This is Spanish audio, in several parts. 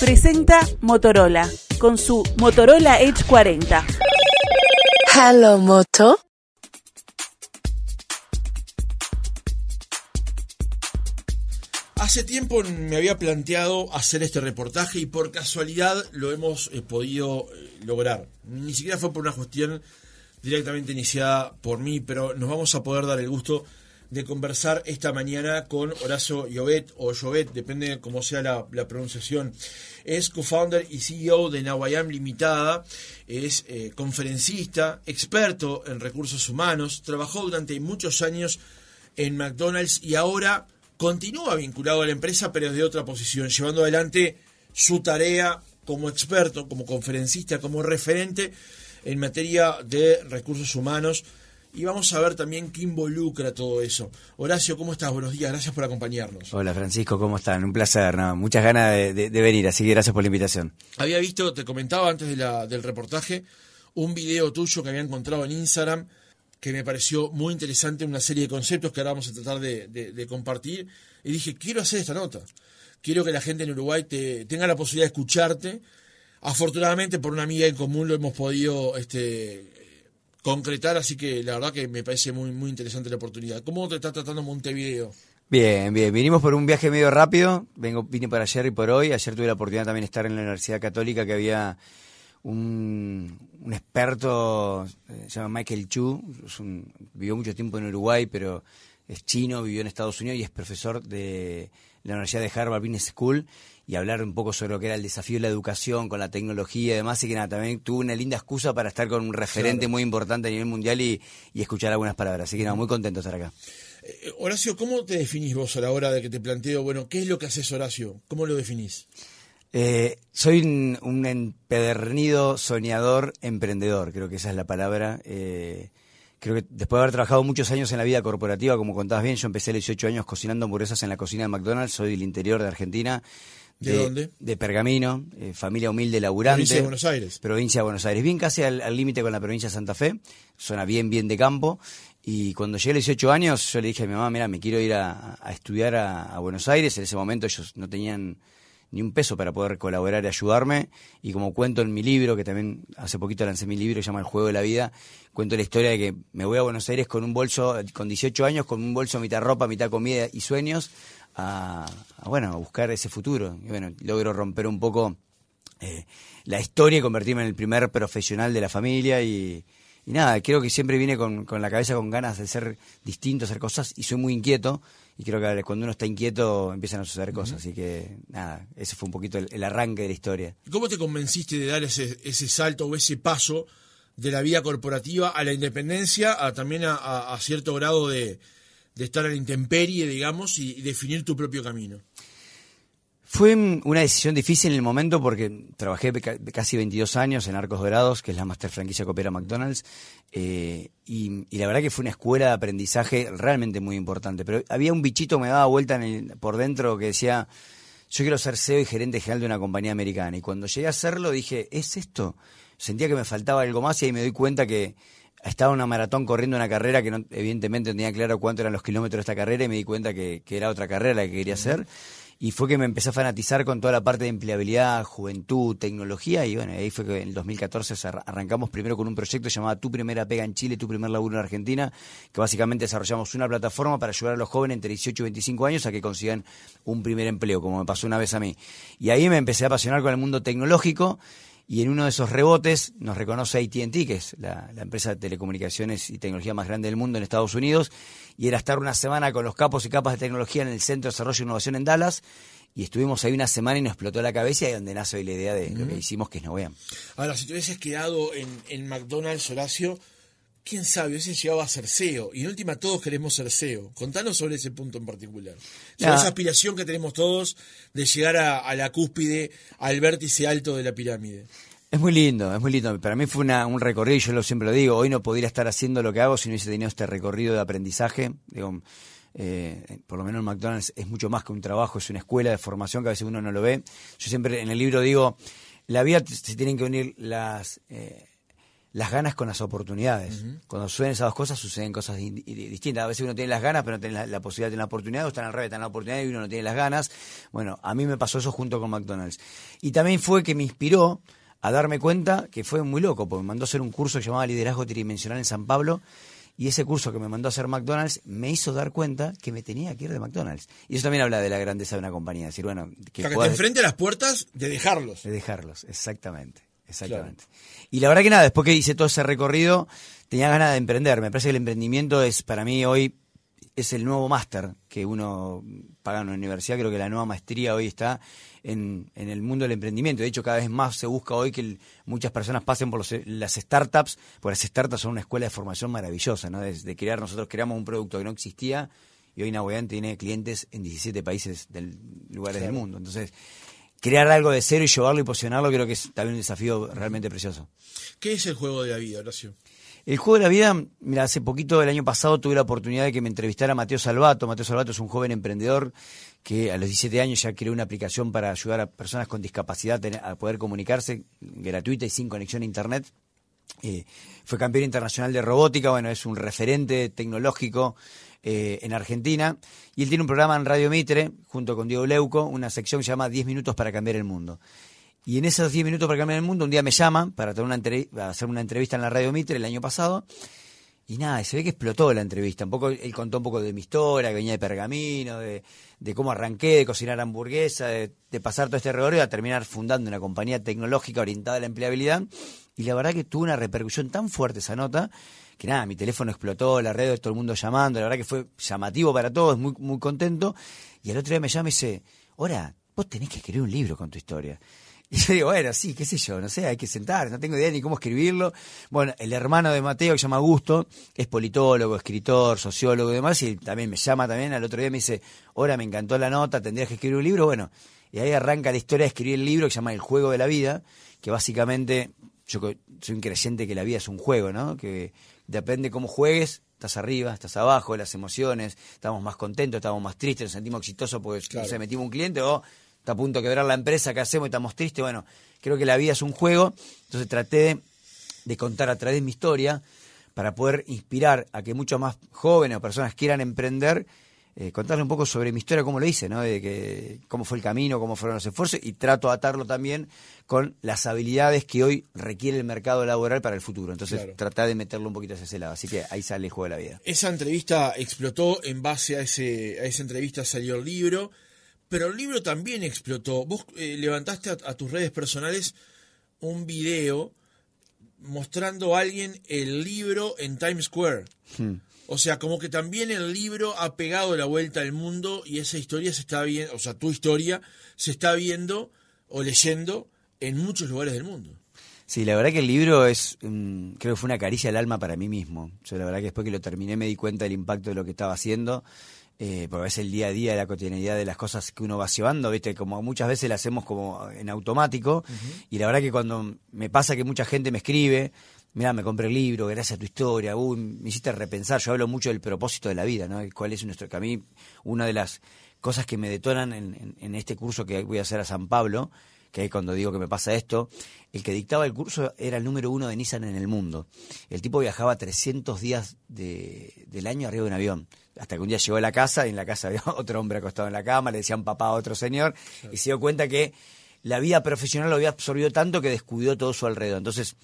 presenta Motorola con su Motorola Edge 40. Hello, Moto. Hace tiempo me había planteado hacer este reportaje y por casualidad lo hemos eh, podido eh, lograr. Ni siquiera fue por una cuestión directamente iniciada por mí, pero nos vamos a poder dar el gusto de conversar esta mañana con Horacio Llobet o Llobet, depende cómo sea la, pronunciación. Es co-founder y CEO de Nawayam Limitada, es eh, conferencista, experto en recursos humanos, trabajó durante muchos años en McDonald's y ahora continúa vinculado a la empresa, pero desde otra posición, llevando adelante su tarea como experto, como conferencista, como referente en materia de recursos humanos. Y vamos a ver también qué involucra todo eso. Horacio, ¿cómo estás? Buenos días, gracias por acompañarnos. Hola Francisco, ¿cómo están? Un placer, ¿no? muchas ganas de, de, de, venir, así que gracias por la invitación. Había visto, te comentaba antes de la, del reportaje, un video tuyo que había encontrado en Instagram que me pareció muy interesante, una serie de conceptos que ahora vamos a tratar de, de compartir. Y dije, quiero hacer esta nota. Quiero que la gente en Uruguay te, tenga la posibilidad de escucharte. Afortunadamente, por una amiga en común lo hemos podido este, concretar, así que la verdad que me parece muy, muy interesante la oportunidad. ¿Cómo te está tratando Montevideo? Bien, bien. Vinimos por un viaje medio rápido. Vengo, vine para ayer y por hoy. Ayer tuve la oportunidad también de estar en la Universidad Católica que había un, un experto, eh, se llama Michael Chu, vivió mucho tiempo en Uruguay, pero es chino, vivió en Estados Unidos y es profesor de la Universidad de Harvard Business School y hablar un poco sobre lo que era el desafío de la educación con la tecnología y demás, y que nada, también tuvo una linda excusa para estar con un referente claro. muy importante a nivel mundial y, y, escuchar algunas palabras. Así que nada, muy contento de estar acá. Eh, Horacio, ¿cómo te definís vos a la hora de que te planteo, bueno, qué es lo que haces Horacio? ¿Cómo lo definís? Eh, soy un, un, empedernido, soñador, emprendedor, creo que esa es la palabra. Eh, creo que después de haber trabajado muchos años en la vida corporativa, como contabas bien, yo empecé a los 18 años cocinando hamburguesas en la cocina de McDonald's, soy del interior de Argentina. ¿De, ¿De dónde? De Pergamino, eh, familia humilde, laburante. Provincia de Buenos Aires. Provincia de Buenos Aires, bien casi al límite con la provincia de Santa Fe, zona bien, bien de campo. Y cuando llegué a los 18 años, yo le dije a mi mamá, mira, me quiero ir a, a estudiar a, a Buenos Aires. En ese momento ellos no tenían ni un peso para poder colaborar y ayudarme. Y como cuento en mi libro, que también hace poquito lancé mi libro, que se llama El Juego de la Vida, cuento la historia de que me voy a Buenos Aires con un bolso, con 18 años, con un bolso mitad ropa, mitad comida y sueños, a, bueno, a buscar ese futuro. Y bueno, logro romper un poco eh, la historia y convertirme en el primer profesional de la familia y, y nada, creo que siempre vine con, con, la cabeza con ganas de ser distinto, hacer cosas y soy muy inquieto y creo que cuando uno está inquieto empiezan a suceder cosas, uh -huh. así que nada, ese fue un poquito el, el, arranque de la historia. ¿Cómo te convenciste de dar ese, ese salto o ese paso de la vida corporativa a la independencia, a también a, a, a cierto grado de, de, estar a la intemperie, digamos, y, y definir tu propio camino? Fue una decisión difícil en el momento porque trabajé casi 22 años en Arcos Dorados, que es la master franquicia que opera McDonald's, eh, y, y, la verdad que fue una escuela de aprendizaje realmente muy importante. Pero había un bichito que me daba vuelta en el, por dentro que decía, yo quiero ser CEO y gerente general de una compañía americana. Y cuando llegué a hacerlo dije, ¿es esto? Sentía que me faltaba algo más y ahí me doy cuenta que estaba una maratón corriendo una carrera que no, evidentemente no tenía claro cuánto eran los kilómetros de esta carrera y me di cuenta que era otra carrera la que quería hacer y fue que me empecé a fanatizar con toda la parte de empleabilidad, juventud, tecnología y bueno, ahí fue que en el 2014 arrancamos primero con un proyecto llamado Tu Primera Pega en Chile, Tu Primer Laburo en Argentina, que básicamente desarrollamos una plataforma para ayudar a los jóvenes entre 18 y 25 años a que consigan un primer empleo, como me pasó una vez a mí. Y ahí me empecé a apasionar con el mundo tecnológico y en uno de esos rebotes nos reconoce ATT, que es la, la, empresa de telecomunicaciones y tecnología más grande del mundo en Estados Unidos, y era estar una semana con los capos y capas de tecnología en el Centro de Desarrollo e Innovación en Dallas, y estuvimos ahí una semana y nos explotó la cabeza y ahí donde nace hoy la idea de mm. lo que hicimos, que es Noveam. Ahora, si te hubieses quedado en, en McDonald's, Horacio, quién sabe, ese llegaba a ser CEO. Y en última, todos queremos ser CEO. Contanos sobre ese punto en particular. Sobre esa aspiración que tenemos todos de llegar a, a, la cúspide, al vértice alto de la pirámide. Es muy lindo, es muy lindo. Para mí fue una, un recorrido, y yo lo, siempre lo digo, hoy no podría estar haciendo lo que hago si no hubiese tenido este recorrido de aprendizaje. Digo, eh, por lo menos en McDonald's es mucho más que un trabajo, es una escuela de formación que a veces uno no lo ve. Yo siempre en el libro digo, la vida se tienen que unir las... Eh, las ganas con las oportunidades. Cuando suceden esas dos cosas, suceden cosas di- di- distintas. A veces uno tiene las ganas, pero no tiene la, la posibilidad de tener la oportunidad, o están al revés, están la oportunidad y uno no tiene las ganas. Bueno, a mí me pasó eso junto con McDonald's. Y también fue que me inspiró a darme cuenta que fue muy loco, porque me mandó a hacer un curso que llamaba Liderazgo Tridimensional en San Pablo, y ese curso que me mandó a hacer McDonald's me hizo dar cuenta que me tenía que ir de McDonald's. Y eso también habla de la grandeza de una compañía, decir, bueno, que Para que te enfrente a las puertas de dejarlos. de dejarlos, exactamente. Exactamente. Y la verdad que nada, después que hice todo ese recorrido, tenía ganas de emprender. Me parece que el emprendimiento es, para mí, hoy, es el nuevo máster que uno paga en la universidad. Creo que la nueva maestría hoy está en, en el mundo del emprendimiento. De hecho, cada vez más se busca hoy que el- muchas personas pasen por los- las startups, porque las startups son una escuela de formación maravillosa, ¿no? De, de crear, nosotros creamos un producto que no existía y hoy Nahuatl tiene clientes en 17 países del lugares del mundo. Entonces, crear algo de cero y llevarlo y posicionarlo creo que es también un desafío realmente precioso. ¿Qué es el juego de la vida, Horacio? El juego de la vida, mira, hace poquito, el año pasado, tuve la oportunidad de que me entrevistara Mateo Salvato. Mateo Salvato es un joven emprendedor que a los 17 años ya creó una aplicación para ayudar a personas con discapacidad a poder comunicarse gratuita y sin conexión a Internet. Eh, fue campeón internacional de robótica, bueno, es un referente tecnológico eh, en Argentina. Y él tiene un programa en Radio Mitre, junto con Diego Leuco, una sección que se llama 10 minutos para cambiar el mundo. Y en esos 10 minutos para cambiar el mundo, un día me llaman para, tener una hacer una entrevista en la Radio Mitre el año pasado. Y nada, se ve que explotó la entrevista. Un poco, él contó un poco de mi historia, que venía de Pergamino, de, de cómo arranqué, de cocinar hamburguesa, de, de pasar todo este recorrido a terminar fundando una compañía tecnológica orientada a la empleabilidad. Y la verdad que tuvo una repercusión tan fuerte esa nota que nada, mi teléfono explotó, la red, todo el mundo llamando, la verdad que fue llamativo para todos, muy, muy contento. Y al otro día me llama y dice, ahora, vos tenés que escribir un libro con tu historia. Y yo digo, bueno, sí, qué sé yo, no sé, hay que sentar, no tengo idea ni cómo escribirlo. Bueno, el hermano de Mateo, que se llama Augusto, es politólogo, escritor, sociólogo y demás, y también me llama también, al otro día me dice, ahora me encantó la nota, tendrías que escribir un libro. Bueno, y ahí arranca la historia de escribir el libro que se llama El juego de la vida, que básicamente, yo soy un creyente que la vida es un juego, ¿no? Que depende cómo juegues, estás arriba, estás abajo, las emociones, estamos más contentos, estamos más tristes, nos sentimos exitosos porque Claro. sé, metimos un cliente o está a punto de quebrar la empresa, ¿qué hacemos? Estamos tristes. Bueno, creo que la vida es un juego, entonces traté de, de contar a través de mi historia para poder inspirar a que muchos más jóvenes o personas quieran emprender, eh, contarle un poco sobre mi historia, cómo lo hice, ¿no? De que, cómo fue el camino, cómo fueron los esfuerzos y trato de atarlo también con las habilidades que hoy requiere el mercado laboral para el futuro. Entonces, Claro. tratar de meterlo un poquito hacia ese lado. Así que ahí sale el juego de la vida. Esa entrevista explotó, en base a, ese, a esa entrevista salió el libro, pero el libro también explotó. Vos eh, levantaste a, a tus redes personales un video mostrando a alguien el libro en Times Square. O sea, como que también el libro ha pegado la vuelta al mundo y esa historia se está viendo, o sea, tu historia se está viendo o leyendo en muchos lugares del mundo. Sí, la verdad que el libro es, creo que fue una caricia al alma para mí mismo. Yo la verdad que después que lo terminé me di cuenta del impacto de lo que estaba haciendo, eh, porque es el día a día, la cotidianidad de las cosas que uno va llevando, viste, como muchas veces las hacemos como en automático, y la verdad que cuando me pasa que mucha gente me escribe, mira, me compré el libro, gracias a tu historia, uy, me hiciste repensar, yo hablo mucho del propósito de la vida, ¿no? ¿Cuál es nuestro, que a mí, una de las cosas que me detonan en, en- en este curso que voy a hacer a San Pablo, que cuando digo que me pasa esto, el que dictaba el curso era el número uno de Nissan en el mundo. El tipo viajaba 300 días de- del año arriba de un avión. Hasta que un día llegó a la casa y en la casa había otro hombre acostado en la cama, le decían papá a otro señor, y se dio cuenta que la vida profesional lo había absorbido tanto que descuidó todo su alrededor. Entonces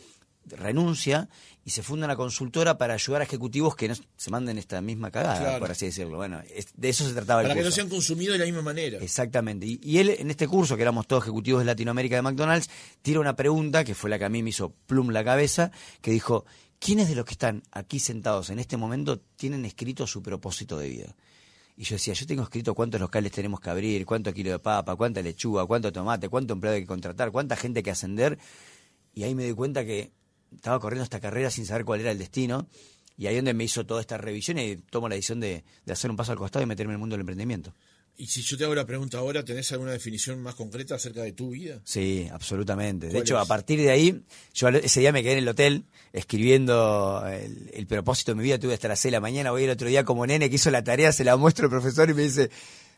renuncia y se funda una consultora para ayudar a ejecutivos que no se manden esta misma cagada, Claro. por así decirlo. Bueno, es- de eso se trataba el Para que no curso. sean consumidos de la misma manera. Exactamente. Y, y él, en este curso, que éramos todos ejecutivos de Latinoamérica de McDonald's, tira una pregunta, que fue la que a mí me hizo plum la cabeza, que dijo, ¿quiénes de los que están aquí sentados en este momento tienen escrito su propósito de vida? Y yo decía, yo tengo escrito cuántos locales tenemos que abrir, cuánto kilo de papa, cuánta lechuga, cuánto tomate, cuánto empleado hay que contratar, cuánta gente hay que ascender. Y ahí me di cuenta que estaba corriendo esta carrera sin saber cuál era el destino. Y ahí es donde me hizo toda esta revisión y tomo la decisión de, de hacer un paso al costado y meterme en el mundo del emprendimiento. Y si yo te hago la pregunta ahora, ¿tenés alguna definición más concreta acerca de tu vida? Sí, absolutamente. De ¿Cuál hecho, es? a partir de ahí, yo ese día me quedé en el hotel escribiendo el, el propósito de mi vida. Tuve hasta las 6 de la mañana. Voy el otro día como nene que hizo la tarea, se la muestro al profesor y me dice,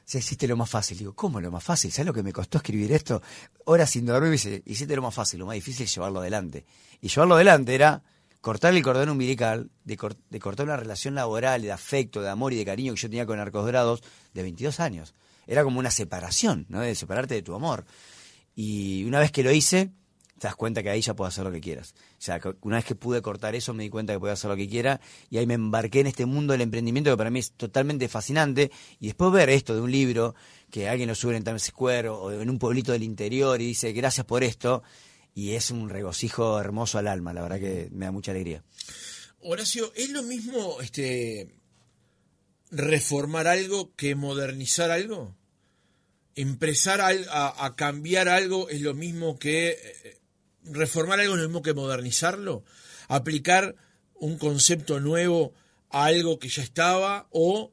si hiciste lo más fácil. Digo, ¿cómo lo más fácil? ¿Sabes lo que me costó escribir esto? Horas sin dormir. Dice, hiciste lo más fácil, lo más difícil es llevarlo adelante. Y llevarlo adelante era cortar el cordón umbilical, de, de, cortar una relación laboral, de afecto, de amor y de cariño que yo tenía con Arcos Dorados de 22 años. Era como una separación, ¿no? De separarte de tu amor. Y una vez que lo hice, te das cuenta que ahí ya puedo hacer lo que quieras. O sea, una vez que pude cortar eso, me di cuenta que podía hacer lo que quiera y ahí me embarqué en este mundo del emprendimiento que para mí es totalmente fascinante. Y después ver esto de un libro que alguien lo sube en Times Square o en un pueblito del interior y dice gracias por esto, y es un regocijo hermoso al alma, la verdad que me da mucha alegría. Horacio, ¿es lo mismo este reformar algo que modernizar algo? ¿Empresar a, a cambiar algo es lo mismo que eh, reformar algo es lo mismo que modernizarlo, aplicar un concepto nuevo a algo que ya estaba o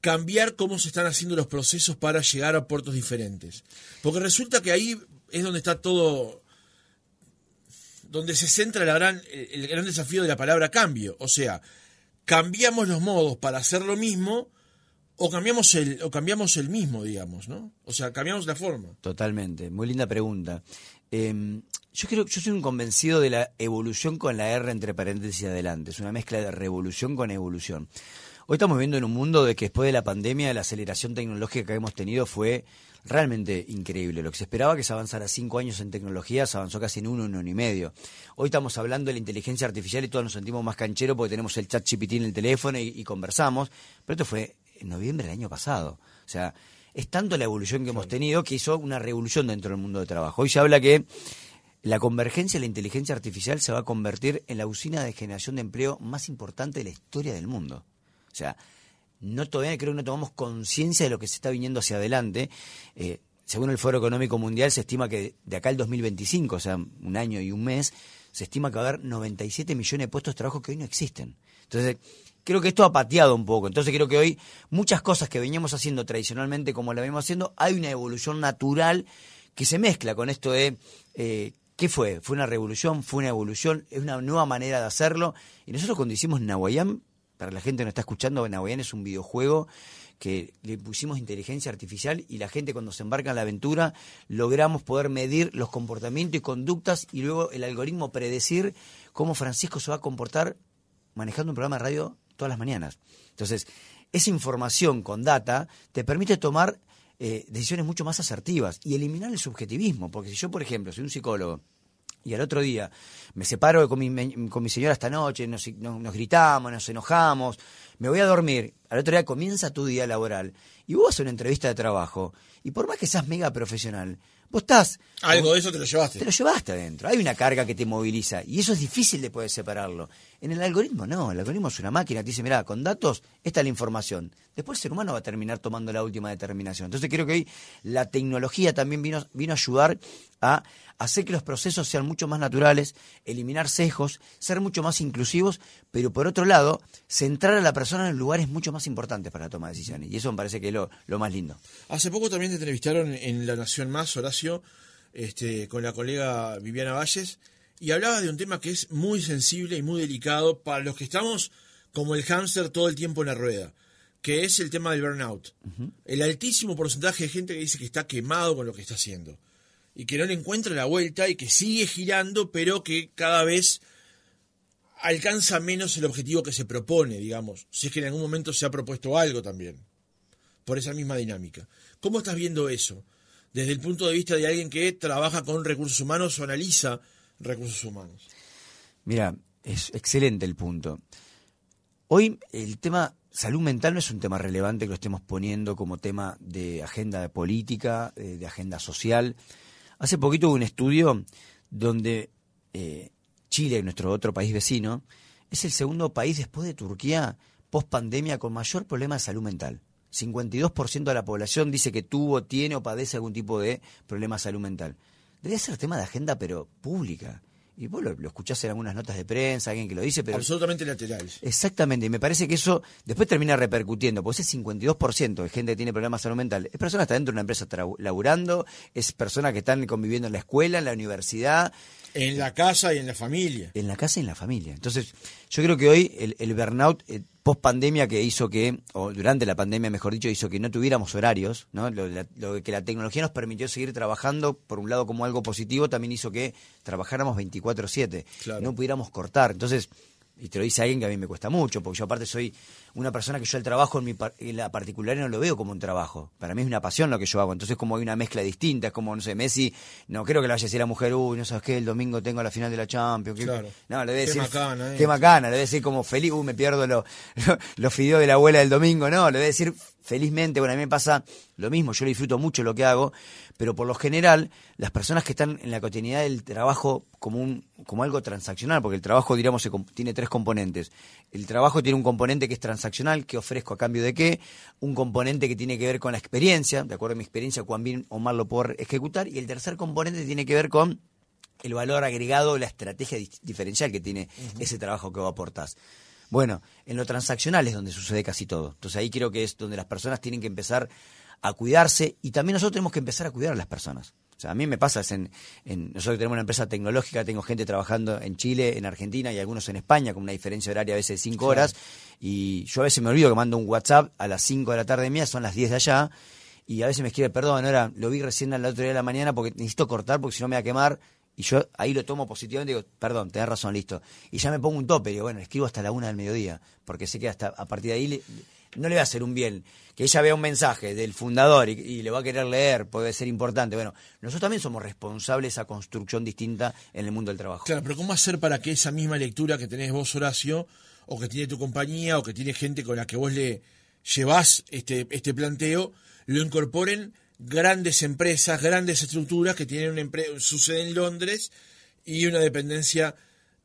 cambiar cómo se están haciendo los procesos para llegar a puertos diferentes. Porque resulta que ahí es donde está todo, donde se centra la gran, el gran desafío de la palabra cambio. O sea, cambiamos los modos para hacer lo mismo o cambiamos el, o cambiamos el mismo, digamos, ¿no? O sea, cambiamos la forma. Totalmente, muy linda pregunta. Em, yo creo, yo soy un convencido de la evolución con la R entre paréntesis adelante. Es una mezcla de revolución con evolución. Hoy estamos viviendo en un mundo de que después de la pandemia la aceleración tecnológica que hemos tenido fue realmente increíble. Lo que se esperaba que se avanzara cinco años en tecnología se avanzó casi en uno, uno y medio. Hoy estamos hablando de la inteligencia artificial y todos nos sentimos más cancheros porque tenemos el chat GPT en el teléfono y, conversamos. Pero esto fue en noviembre del año pasado. O sea, es tanto la evolución que hemos tenido que hizo una revolución dentro del mundo de trabajo. Hoy se habla que la convergencia de la inteligencia artificial se va a convertir en la usina de generación de empleo más importante de la historia del mundo. O sea, no todavía creo que no tomamos conciencia de lo que se está viniendo hacia adelante. Eh, según el Foro Económico Mundial, se estima que de acá al 2025, o sea, un año y un mes, se estima que va a haber 97 millones de puestos de trabajo que hoy no existen. Entonces, creo que esto ha pateado un poco. Entonces, creo que hoy muchas cosas que veníamos haciendo tradicionalmente como la venimos haciendo, hay una evolución natural que se mezcla con esto de eh, ¿Qué fue? ¿Fue una revolución? ¿Fue una evolución? ¿Es una nueva manera de hacerlo? Y nosotros cuando hicimos Nahuayán, para la gente que nos está escuchando, Nahuayán es un videojuego que le pusimos inteligencia artificial y la gente cuando se embarca en la aventura logramos poder medir los comportamientos y conductas y luego el algoritmo predecir cómo Francisco se va a comportar manejando un programa de radio todas las mañanas. Entonces, esa información con data te permite tomar eh, decisiones mucho más asertivas y eliminar el subjetivismo. Porque si yo, por ejemplo, soy un psicólogo y al otro día me separo con mi, con mi señora esta noche, nos, nos, gritamos, nos enojamos, me voy a dormir, al otro día comienza tu día laboral y vos haces una entrevista de trabajo y por más que seas mega profesional, vos estás... Algo de eso te lo llevaste. Te lo llevaste adentro. Hay una carga que te moviliza y eso es difícil de poder separarlo. En el algoritmo no, el algoritmo es una máquina que dice, mira, con datos, esta es la información. Después el ser humano va a terminar tomando la última determinación. Entonces creo que hoy la tecnología también vino, a ayudar a hacer que los procesos sean mucho más naturales, eliminar sesgos, ser mucho más inclusivos, pero por otro lado, centrar a la persona en lugares mucho más importantes para la toma de decisiones. Y eso me parece que es lo, lo más lindo. Hace poco también te entrevistaron en La Nación Más, Horacio, este, con la colega Viviana Valles, y hablaba de un tema que es muy sensible y muy delicado para los que estamos como el hámster todo el tiempo en la rueda que es el tema del burnout. El altísimo porcentaje de gente que dice que está quemado con lo que está haciendo y que no le encuentra la vuelta y que sigue girando, pero que cada vez alcanza menos el objetivo que se propone, digamos, si es que en algún momento se ha propuesto algo también, por esa misma dinámica. ¿Cómo estás viendo eso? Desde el punto de vista de alguien que trabaja con recursos humanos o analiza recursos humanos. Mira, es excelente el punto. Hoy el tema salud mental no es un tema relevante que lo estemos poniendo como tema de agenda política, eh, de agenda social. Hace poquito hubo un estudio donde eh, Chile, nuestro otro país vecino, es el segundo país después de Turquía post pandemia con mayor problema de salud mental. 52% de la población dice que tuvo, tiene o padece algún tipo de problema de salud mental. Debería ser tema de agenda, pero pública. Y vos lo, escuchás en algunas notas de prensa, alguien que lo dice, pero... Absolutamente lateral. Exactamente, y me parece que eso después termina repercutiendo, porque ese 52% de gente que tiene problemas de salud mental es persona que está dentro de una empresa laburando, es persona que están conviviendo en la escuela, en la universidad. En la casa y en la familia. En la casa y en la familia. Entonces, yo creo que hoy el, burnout eh, post pandemia que hizo que, o durante la pandemia mejor dicho, hizo que no tuviéramos horarios, ¿no? Lo, la- lo que la tecnología nos permitió seguir trabajando, por un lado como algo positivo, también hizo que trabajáramos 24/7, Claro. no pudiéramos cortar. Entonces, y te lo dice alguien que a mí me cuesta mucho, porque yo aparte soy una persona que yo el trabajo en, mi par- en la particular no lo veo como un trabajo. Para mí es una pasión lo que yo hago. Entonces como hay una mezcla distinta, es como, no sé, Messi, no creo que le vaya a decir a la mujer, uy, no sabes qué, el domingo tengo la final de la Champions. qué-". Claro. No, le debe Qué decir, macana, eh. qué macana, le debe decir como feliz, uy, me pierdo lo- lo- los fideos de la abuela del domingo. No, le debe decir felizmente, bueno, a mí me pasa lo mismo, yo disfruto mucho lo que hago, pero por lo general, las personas que están en la cotidianidad del trabajo como, un, como algo transaccional, porque el trabajo, diríamos, se tiene tres componentes. El trabajo tiene un componente que es transaccional, que ofrezco a cambio de qué, un componente que tiene que ver con la experiencia, de acuerdo a mi experiencia, cuán bien o mal lo puedo ejecutar, y el tercer componente tiene que ver con el valor agregado, la estrategia diferencial que tiene ese trabajo que vos aportás. Bueno, en lo transaccional es donde sucede casi todo. Entonces ahí creo que es donde las personas tienen que empezar a cuidarse y también nosotros tenemos que empezar a cuidar a las personas. O sea, a mí me pasa, es en, en- nosotros tenemos una empresa tecnológica, tengo gente trabajando en Chile, en Argentina y algunos en España, con una diferencia horaria a veces de 5 horas, y yo a veces me olvido que mando un WhatsApp a las 5 de la tarde mía, son las 10 de allá, y a veces me escribe, perdón, ahora lo vi recién al otro día de la mañana porque necesito cortar porque si no me va a quemar. Y yo ahí lo tomo positivamente y digo, perdón, tenés razón, listo. Y ya me pongo un tope, digo, bueno, escribo hasta la una del mediodía, porque sé que hasta a partir de ahí le- no le va a hacer un bien. Que ella vea un mensaje del fundador y, le va a querer leer, puede ser importante. Bueno, nosotros también somos responsables de esa construcción distinta en el mundo del trabajo. Claro, pero ¿cómo hacer para que esa misma lectura que tenés vos, Horacio, o que tiene tu compañía, o que tiene gente con la que vos le llevás este, este planteo, lo incorporen grandes empresas, grandes estructuras que tienen una empre- su sede en Londres y una dependencia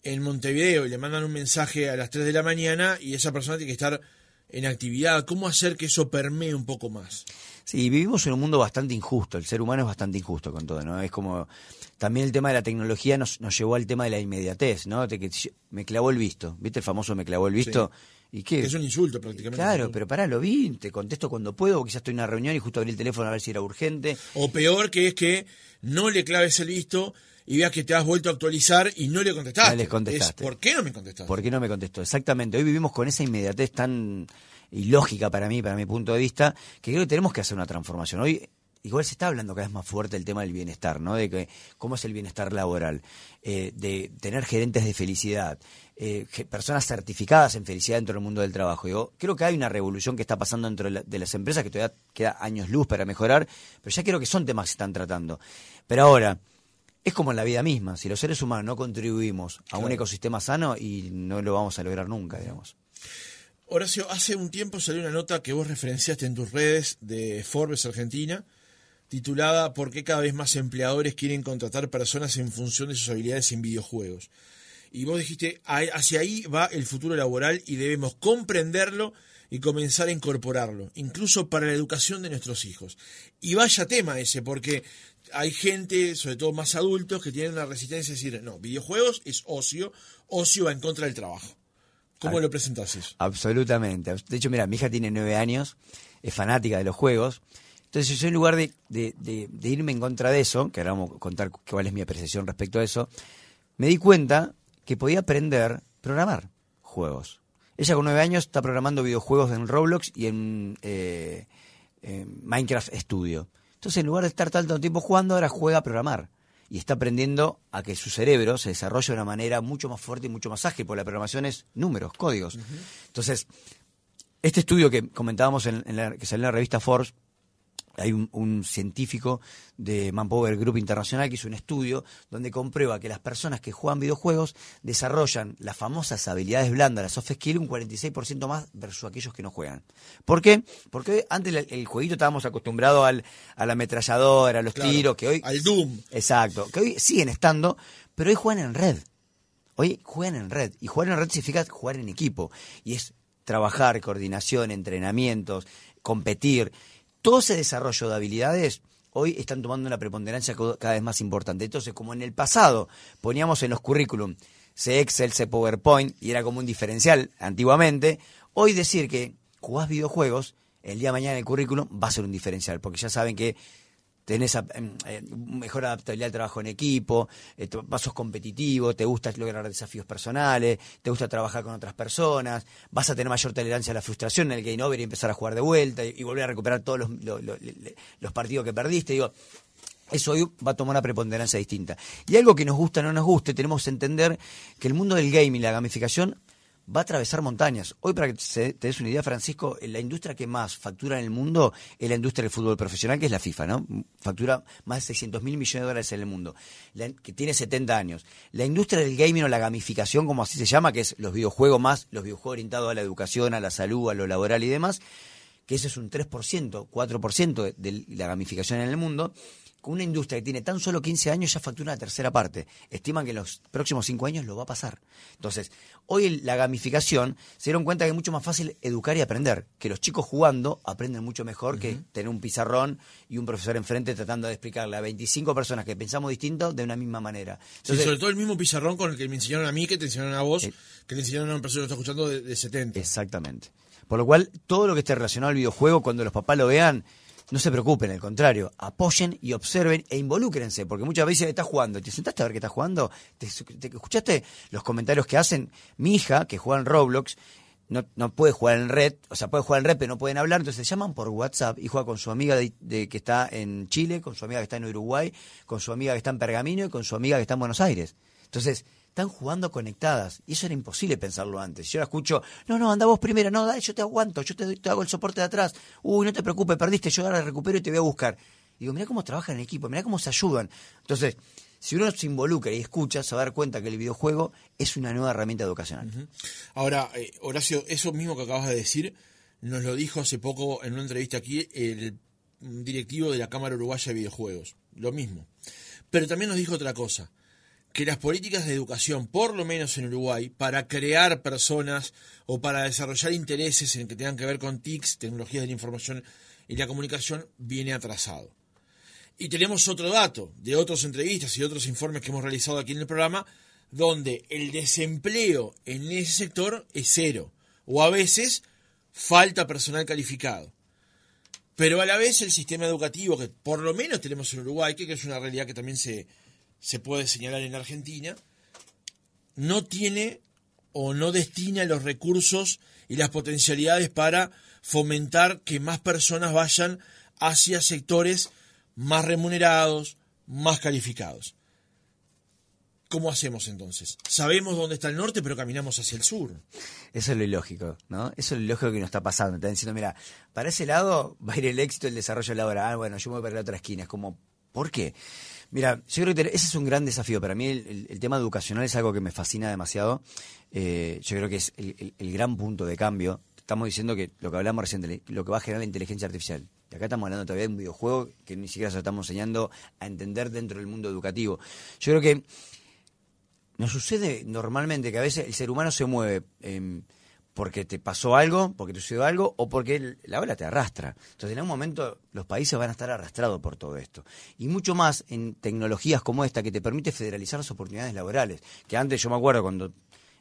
en Montevideo y le mandan un mensaje a las 3 de la mañana y esa persona tiene que estar en actividad. ¿Cómo hacer que eso permee un poco más? Sí, vivimos en un mundo bastante injusto, el ser humano es bastante injusto con todo, ¿no? Es como, también el tema de la tecnología nos, nos llevó al tema de la inmediatez, ¿no? De que yo- me clavó el visto, ¿viste el famoso me clavó el visto? ¿Y qué? Es un insulto prácticamente. Claro, pero pará, lo vi, te contesto cuando puedo, o quizás estoy en una reunión y justo abrí el teléfono a ver si era urgente. O peor que es que no le claves el visto y veas que te has vuelto a actualizar y no le contestaste. No le contestaste. Es, ¿Por qué no me contestaste? ¿Por qué no me contestó? Exactamente, hoy vivimos con esa inmediatez tan ilógica para mí, para mi punto de vista, que creo que tenemos que hacer una transformación. Hoy igual se está hablando cada vez más fuerte el tema del bienestar, ¿no? De que cómo es el bienestar laboral, eh, de tener gerentes de felicidad, eh, personas certificadas en felicidad dentro del mundo del trabajo. Digo, creo que hay una revolución que está pasando dentro de, la- de las empresas que todavía queda años luz para mejorar, pero ya creo que son temas que se están tratando. Pero ahora, es como en la vida misma, si los seres humanos no contribuimos a un ecosistema sano y no lo vamos a lograr nunca, digamos. Horacio, hace un tiempo salió una nota que vos referenciaste en tus redes de Forbes Argentina, titulada ¿Por qué cada vez más empleadores quieren contratar personas en función de sus habilidades en videojuegos? Y vos dijiste, "Ahí- hacia ahí va el futuro laboral y debemos comprenderlo y comenzar a incorporarlo, incluso para la educación de nuestros hijos. Y vaya tema ese, porque hay gente, sobre todo más adultos, que tienen una resistencia a decir, no, videojuegos es ocio, ocio va en contra del trabajo. ¿Cómo lo presentás eso? Absolutamente. De hecho, mira, mi hija tiene nueve años, es fanática de los juegos. Entonces, yo en lugar de, de- de- de irme en contra de eso, que ahora vamos a contar cuál es mi apreciación respecto a eso, me di cuenta que podía aprender a programar juegos. Ella con nueve años está programando videojuegos en Roblox y en, eh, en Minecraft Studio. Entonces, en lugar de estar tanto tiempo jugando, ahora juega a programar. Y está aprendiendo a que su cerebro se desarrolle de una manera mucho más fuerte y mucho más ágil, porque la programación es números, códigos. Entonces, este estudio que comentábamos en, en la, que salió en la revista Forbes, hay un, un científico de Manpower Group Internacional que hizo un estudio donde comprueba que las personas que juegan videojuegos desarrollan las famosas habilidades blandas, las soft skills, un 46% más versus aquellos que no juegan. ¿Por qué? Porque antes el, el jueguito estábamos acostumbrados al, a la ametralladora, a los Claro, tiros, que hoy... al Doom. Exacto, que hoy siguen estando, pero hoy juegan en red. Hoy juegan en red. Y jugar en red significa jugar en equipo. Y es trabajar, coordinación, entrenamientos, competir. Todo ese desarrollo de habilidades hoy están tomando una preponderancia cada vez más importante. Entonces, como en el pasado poníamos en los currículum C Excel, C PowerPoint, y era como un diferencial antiguamente, hoy decir que jugás videojuegos, el día de mañana en el currículum va a ser un diferencial, porque ya saben que tenés em, eh, mejor adaptabilidad al trabajo en equipo, eh, vas competitivo, te gusta lograr desafíos personales, te gusta trabajar con otras personas, vas a tener mayor tolerancia a la frustración en el game over y empezar a jugar de vuelta y, volver a recuperar todos los, los partidos que perdiste. Digo, eso hoy va a tomar una preponderancia distinta. Y algo que nos gusta o no nos guste, tenemos que entender que el mundo del gaming, la gamificación, va a atravesar montañas. Hoy, para que te des una idea, Francisco, la industria que más factura en el mundo es la industria del fútbol profesional, que es la FIFA, ¿no? Factura más de 600 mil millones de dólares en el mundo, la- que tiene 70 años. La industria del gaming o la gamificación, como así se llama, que es los videojuegos más, los videojuegos orientados a la educación, a la salud, a lo laboral y demás, que ese es un 3%, 4% de, de la gamificación en el mundo, con una industria que tiene tan solo 15 años ya factura una tercera parte. Estiman que en los próximos 5 años lo va a pasar. Entonces, hoy la gamificación se dieron cuenta que es mucho más fácil educar y aprender, que los chicos jugando aprenden mucho mejor que tener un pizarrón y un profesor enfrente tratando de explicarle a 25 personas que pensamos distinto de una misma manera. Sí, sobre todo el mismo pizarrón con el que me enseñaron a mí, que te enseñaron a vos, Eh. que le enseñaron a una persona que está escuchando de, de 70. Exactamente. Por lo cual, todo lo que esté relacionado al videojuego, cuando los papás lo vean, no se preocupen, al contrario, apoyen y observen e involúcrense, porque muchas veces estás jugando, ¿te sentaste a ver qué estás jugando? ¿Te, te- escuchaste los comentarios que hacen? Mi hija, que juega en Roblox, no, no puede jugar en red, o sea, puede jugar en red, pero no pueden hablar, entonces se llaman por WhatsApp y juega con su amiga de, de- que está en Chile, con su amiga que está en Uruguay, con su amiga que está en Pergamino y con su amiga que está en Buenos Aires. Entonces, están jugando conectadas. Y eso era imposible pensarlo antes. Yo la escucho, no, no, anda vos primero, no, dale, yo te aguanto, yo te, hago el soporte de atrás. Uy, no te preocupes, perdiste, yo ahora recupero y te voy a buscar. Digo, mira cómo trabajan en equipo, mira cómo se ayudan. Entonces, si uno se involucra y escucha, se va a dar cuenta que el videojuego es una nueva herramienta educacional. Ahora, eh, Horacio, eso mismo que acabas de decir, nos lo dijo hace poco en una entrevista aquí el directivo de la Cámara Uruguaya de Videojuegos. Lo mismo. Pero también nos dijo otra cosa, que las políticas de educación, por lo menos en Uruguay, para crear personas o para desarrollar intereses en que tengan que ver con TICs, tecnologías de la información y la comunicación, viene atrasado. Y tenemos otro dato de otras entrevistas y otros informes que hemos realizado aquí en el programa, donde el desempleo en ese sector es cero, o a veces falta personal calificado. Pero a la vez el sistema educativo, que por lo menos tenemos en Uruguay, que es una realidad que también se, se puede señalar en Argentina, no tiene o no destina los recursos y las potencialidades para fomentar que más personas vayan hacia sectores más remunerados, más calificados. ¿Cómo hacemos entonces? Sabemos dónde está el norte, pero caminamos hacia el sur. Eso es lo ilógico, ¿no? Eso es lo ilógico que nos está pasando. Están diciendo, mira, para ese lado va a ir el éxito, el desarrollo de la obra. Ah, bueno, yo me voy para la otra esquina. Es como, ¿por qué? Mira, yo creo que ese es un gran desafío. Para mí el, tema educacional es algo que me fascina demasiado. Eh, yo creo que es el, gran punto de cambio. Estamos diciendo que lo que hablamos recién, lo que va a generar la inteligencia artificial. Y acá estamos hablando todavía de un videojuego que ni siquiera se lo estamos enseñando a entender dentro del mundo educativo. Yo creo que nos sucede normalmente que a veces el ser humano se mueve porque te pasó algo, porque te sucedió algo, o porque la ola te arrastra. Entonces, en algún momento los países van a estar arrastrados por todo esto. Y mucho más en tecnologías como esta que te permite federalizar las oportunidades laborales. Que antes yo me acuerdo cuando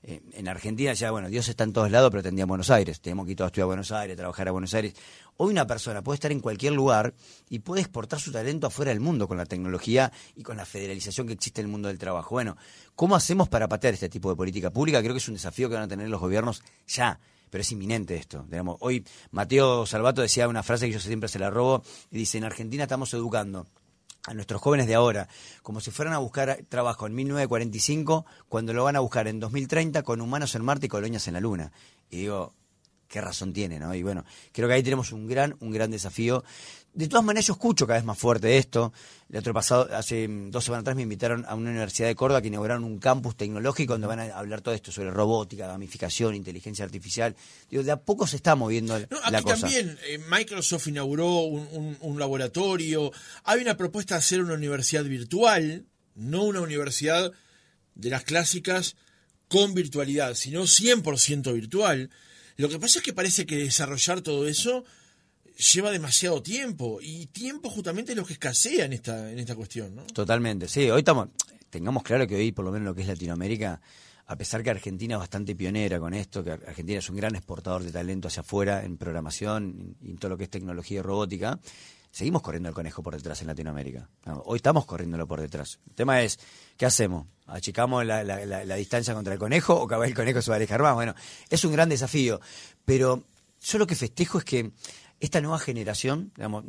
en Argentina decía, bueno, Dios está en todos lados, pero tendría en Buenos Aires. Tenemos que ir todos a estudiar a Buenos Aires, trabajar a Buenos Aires. Hoy una persona puede estar en cualquier lugar y puede exportar su talento afuera del mundo con la tecnología y con la federalización que existe en el mundo del trabajo. Bueno, ¿cómo hacemos para patear este tipo de política pública? Creo que es un desafío que van a tener los gobiernos ya. Pero es inminente esto. Hoy Mateo Salvato decía una frase que yo siempre se la robo y dice, en Argentina estamos educando a nuestros jóvenes de ahora, como si fueran a buscar trabajo en 1945, cuando lo van a buscar en 2030 con humanos en Marte y colonias en la Luna. Y digo, qué razón tiene, ¿no? Y bueno, creo que ahí tenemos un gran, un gran desafío. De todas maneras, yo escucho cada vez más fuerte esto. El otro pasado, hace dos semanas atrás, me invitaron a una universidad de Córdoba que inauguraron un campus tecnológico donde van a hablar todo esto sobre robótica, gamificación, inteligencia artificial. Digo, de a poco se está moviendo No, la aquí cosa. también eh, Microsoft inauguró un, un- un laboratorio. Hay una propuesta de hacer una universidad virtual, no una universidad de las clásicas con virtualidad, sino 100% virtual. Lo que pasa es que parece que desarrollar todo eso lleva demasiado tiempo y tiempo justamente es lo que escasea en esta, en esta cuestión, ¿no? Totalmente, sí. Hoy estamos, tengamos claro que hoy, por lo menos lo que es Latinoamérica, a pesar que Argentina es bastante pionera con esto, que Argentina es un gran exportador de talento hacia afuera en programación y en todo lo que es tecnología y robótica, seguimos corriendo el conejo por detrás en Latinoamérica. No, hoy estamos corriéndolo por detrás. El tema es, ¿qué hacemos? ¿Achicamos la, la- distancia contra el conejo o capaz el conejo se va a alejar más? Bueno, es un gran desafío, pero yo lo que festejo es que esta nueva generación, digamos,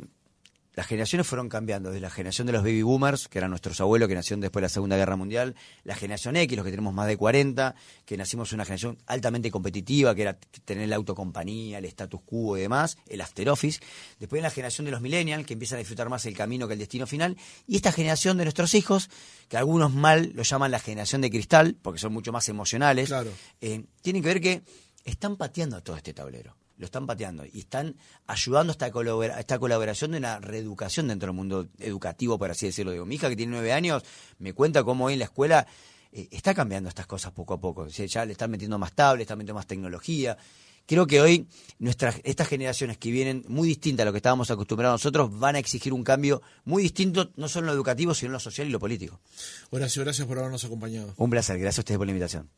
las generaciones fueron cambiando, desde la generación de los baby boomers, que eran nuestros abuelos que nacieron después de la Segunda Guerra Mundial, la generación X, los que tenemos más de 40, que nacimos en una generación altamente competitiva, que era tener la autocompañía, el status quo y demás, el after office. Después la generación de los millennials, que empiezan a disfrutar más el camino que el destino final. Y esta generación de nuestros hijos, que algunos mal lo llaman la generación de cristal, porque son mucho más emocionales, Claro. eh, tienen que ver que están pateando todo este tablero. Lo están pateando y están ayudando a esta, colabora- esta colaboración de una reeducación dentro del mundo educativo, por así decirlo. Digo, mi hija que tiene nueve años me cuenta cómo hoy en la escuela eh, está cambiando estas cosas poco a poco. O sea, ya le están metiendo más tablets, están metiendo más tecnología. Creo que hoy nuestras, estas generaciones que vienen muy distintas a lo que estábamos acostumbrados nosotros van a exigir un cambio muy distinto, no solo en lo educativo, sino en lo social y lo político. Horacio, gracias por habernos acompañado. Un placer, gracias a ustedes por la invitación.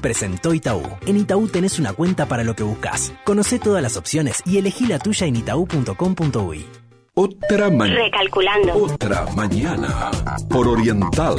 Presentó Itaú. En Itaú tenés una cuenta para lo que buscas. Conoce todas las opciones y elegí la tuya en itaú.com.uy. Otra mañana. Recalculando. Otra mañana. Por Oriental.